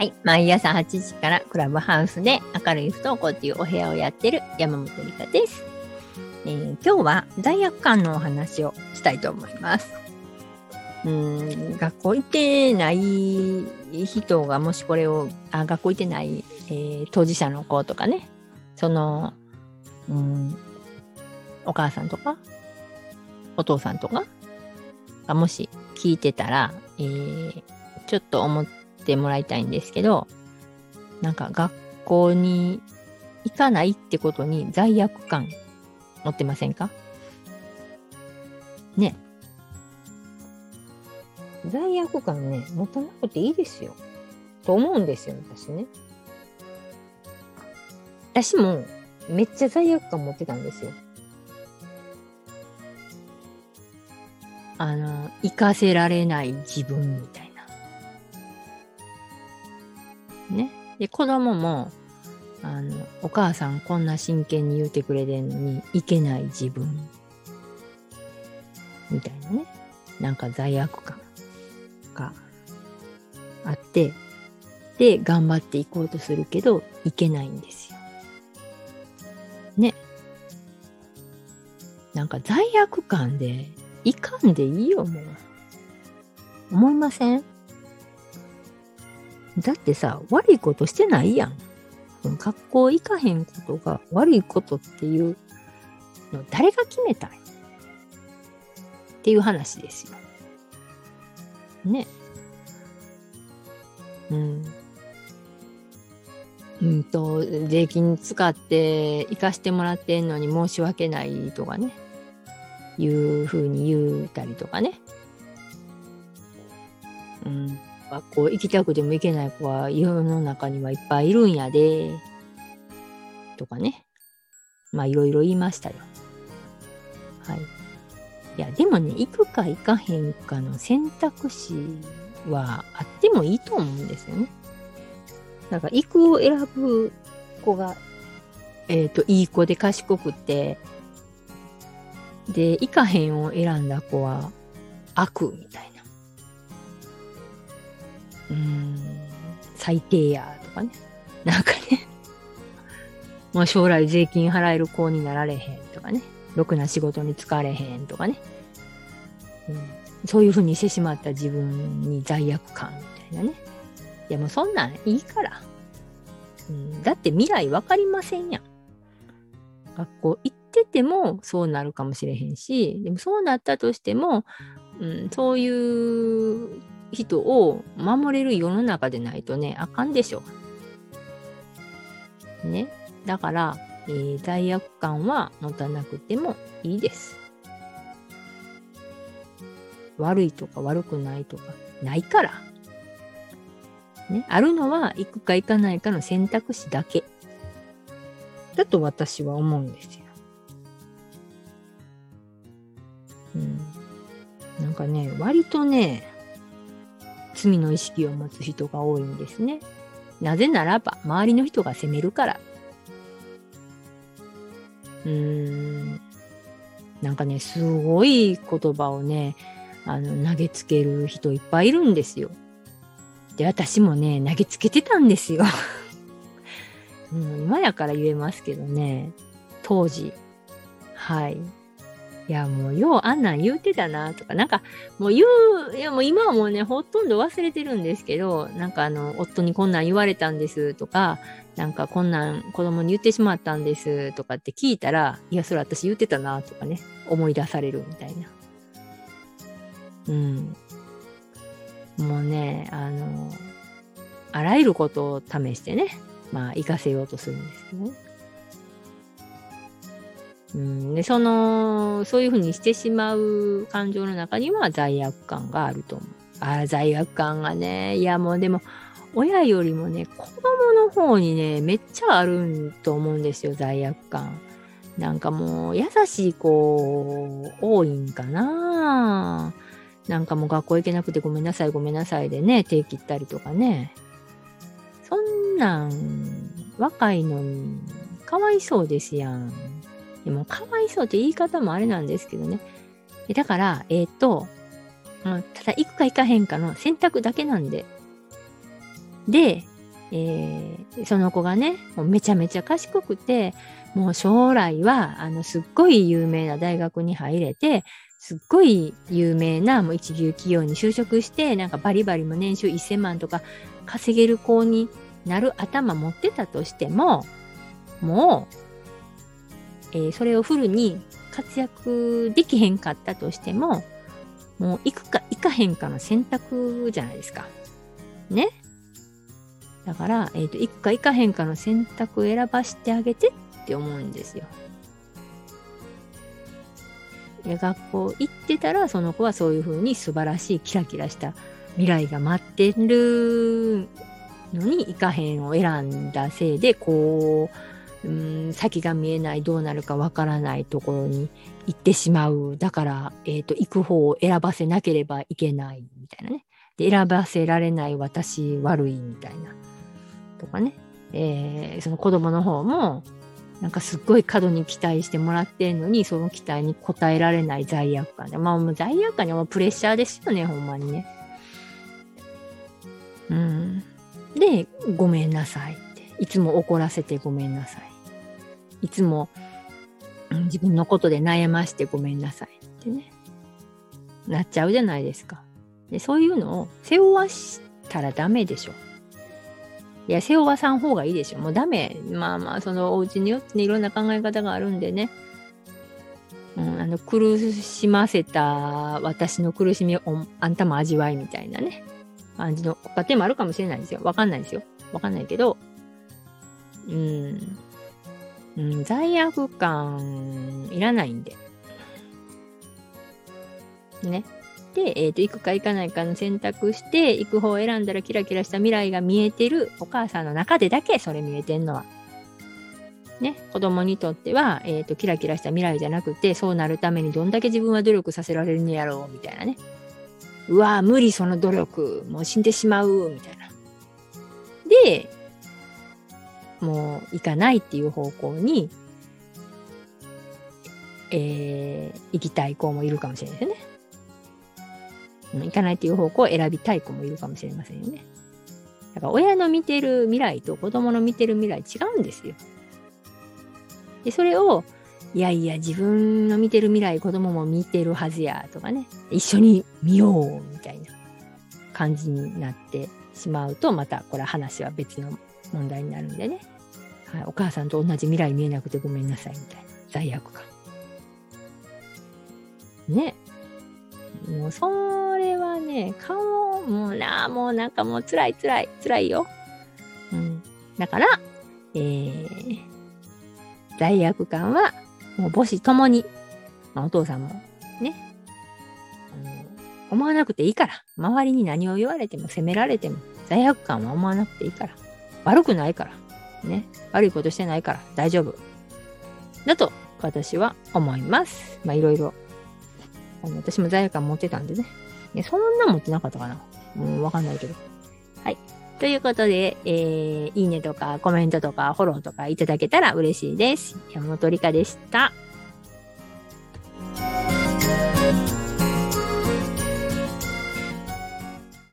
はい。毎朝8時からクラブハウスで明るい不登校っていうお部屋をやってる山本理香です。えー今日は罪悪感のお話をしたいと思います。うん、学校行ってない人がもしこれを、あ、学校行ってない、えー当事者の子とかね、その、うん、お母さんとか、お父さんとかがもし聞いてたら、えーちょっと思ってもらいたいんですけど、なんか学校に行かないってことに罪悪感持ってませんか？ね。罪悪感ね、持たなくていいですよ。と思うんですよ、私ね。私もめっちゃ罪悪感持ってたんですよ。あの、行かせられない自分みたいな。ね。で、子供も、あの、お母さんこんな真剣に言うてくれてんのに、いけない自分。みたいなね。なんか罪悪感があって、で、頑張っていこうとするけど、いけないんですよ。ね。なんか罪悪感で、いかんでいいよ、もう。思いません？だってさ、悪いことしてないやん。学校行かへんことが悪いことっていうの誰が決めたんっていう話ですよ。ね。うん。うんと、税金使って行かしてもらってんのに申し訳ないとかね。いうふうに言うたりとかね。うん。学校行きたくても行けない子は世の中にはいっぱいいるんやで。とかね。まあいろいろ言いましたよ。はい。いや、でもね、行くか行かへんかの選択肢はあってもいいと思うんですよね。なんか行くを選ぶ子が、えっ、と、いい子で賢くて、で、行かへんを選んだ子は悪みたいな。うん、最低やとかね。なんかね。もう将来税金払える子になられへんとかね。ろくな仕事に就かれへんとかね。うん、そういうふうにしてしまった自分に罪悪感みたいなね。いやもうそんなんいいから。うん、だって未来わかりませんやん。学校行っててもそうなるかもしれへんし、でもそうなったとしても、うん、そういう人を守れる世の中でないとね、あかんでしょ。ね。だから、えー罪悪感は持たなくてもいいです。悪いとか悪くないとかないから。ね。あるのは行くか行かないかの選択肢だけ。だと私は思うんですよ。うん。なんかね、割とね、罪の意識を持つ人が多いんですね。なぜならば、周りの人が責めるから。うーん。なんかね、すごい言葉をね、あの、投げつける人いっぱいいるんですよ。で、私もね、投げつけてたんですよ。うん、今やから言えますけどね、当時。はい。いや、もう、ようあんなん言うてたな、とか、なんか、もう言う、いや、もう今はもうね、ほとんど忘れてるんですけど、なんかあの、夫にこんなん言われたんです、とか、なんかこんなん子供に言ってしまったんです、とかって聞いたら、いや、それ私言ってたな、とかね、思い出されるみたいな。うん。もうね、あの、あらゆることを試してね、まあ、活かせようとするんですけどね。うん、で、その、そういうふうにしてしまう感情の中には罪悪感があると思う。ああ、罪悪感がね、いやもうでも、親よりもね、子供の方にね、めっちゃあると思うんですよ、罪悪感。なんかもう、優しい子、多いんかななんかもう学校行けなくてごめんなさい、ごめんなさいでね、手切ったりとかね。そんなん、若いのに、かわいそうですやん。でも、かわいそうって言い方もあれなんですけどね。だから、えっ、と、うんただ行くか行かへんかの選択だけなんで。で、えー、その子がね、もうめちゃめちゃ賢くて、もう将来は、あの、すっごい有名な大学に入れて、すっごい有名なもう一流企業に就職して、なんかバリバリも年収1000万とか稼げる子になる頭持ってたとしても、もう、えー、それをフルに活躍できへんかったとしても、もう行くか行かへんかの選択じゃないですか。ね？だから、えっ、ー、と、行くか行かへんかの選択選ばしてあげてって思うんですよ。で学校行ってたら、その子はそういうふうに素晴らしいキラキラした未来が待ってるのに行かへんを選んだせいで、こう、うん、先が見えない、どうなるかわからないところに行ってしまう。だから、えっ、ー、と、行く方を選ばせなければいけないみたいなね。で、選ばせられない私悪いみたいな。とかね。えー、その子供の方も、なんかすっごい過度に期待してもらってんのに、その期待に応えられない罪悪感で。まあもう罪悪感にはプレッシャーですよね、ほんまにね。うん。で、ごめんなさい。いつも怒らせてごめんなさい。いつも、自分のことで悩ましてごめんなさいってね。なっちゃうじゃないですか。で、そういうのを背負わしたらダメでしょ。いや、背負わさん方がいいでしょ。もうダメ。まあまあ、そのお家によってね、いろんな考え方があるんでね。うん、あの、苦しませた私の苦しみをあんたも味わいみたいなね、感じの家庭もあるかもしれないですよ。わかんないですよ。わかんないけど、うん、うん、罪悪感いらないんで。ね。で、えっ、ー、と、行くか行かないかの選択して、行く方を選んだらキラキラした未来が見えてるお母さんの中でだけそれ見えてんのは。ね、子供にとっては、えっ、ー、と、キラキラした未来じゃなくて、そうなるためにどんだけ自分は努力させられるんやろう、みたいなね。うわ無理その努力、もう死んでしまう、みたいな。で、もう行かないっていう方向に、えー、行きたい子もいるかもしれないですよね。行かないっていう方向を選びたい子もいるかもしれませんよね。だから親の見てる未来と子供の見てる未来違うんですよ。で、それを、いやいや、自分の見てる未来、子供も見てるはずや、とかね、一緒に見よう、みたいな感じになってしまうと、また、これ話は別の問題になるんでね。はい、お母さんと同じ未来見えなくてごめんなさい、みたいな。罪悪感。ね。もう、それはね、顔、もうな、もうなんかもう辛い辛い、辛いよ。うん。だから、えー、罪悪感は、もう母子ともに、まあ、お父さんも、ね、うん、思わなくていいから。周りに何を言われても、責められても、罪悪感は思わなくていいから。悪くないから。ね。悪いことしてないから、大丈夫。だと、私は思います。まあ、いろいろあの私も罪悪感持ってたんでね。ねそんな持ってなかったかなうん、わかんないけど。はい。ということで、えー、いいねとかコメントとかフォローとかいただけたら嬉しいです。山本理香でした。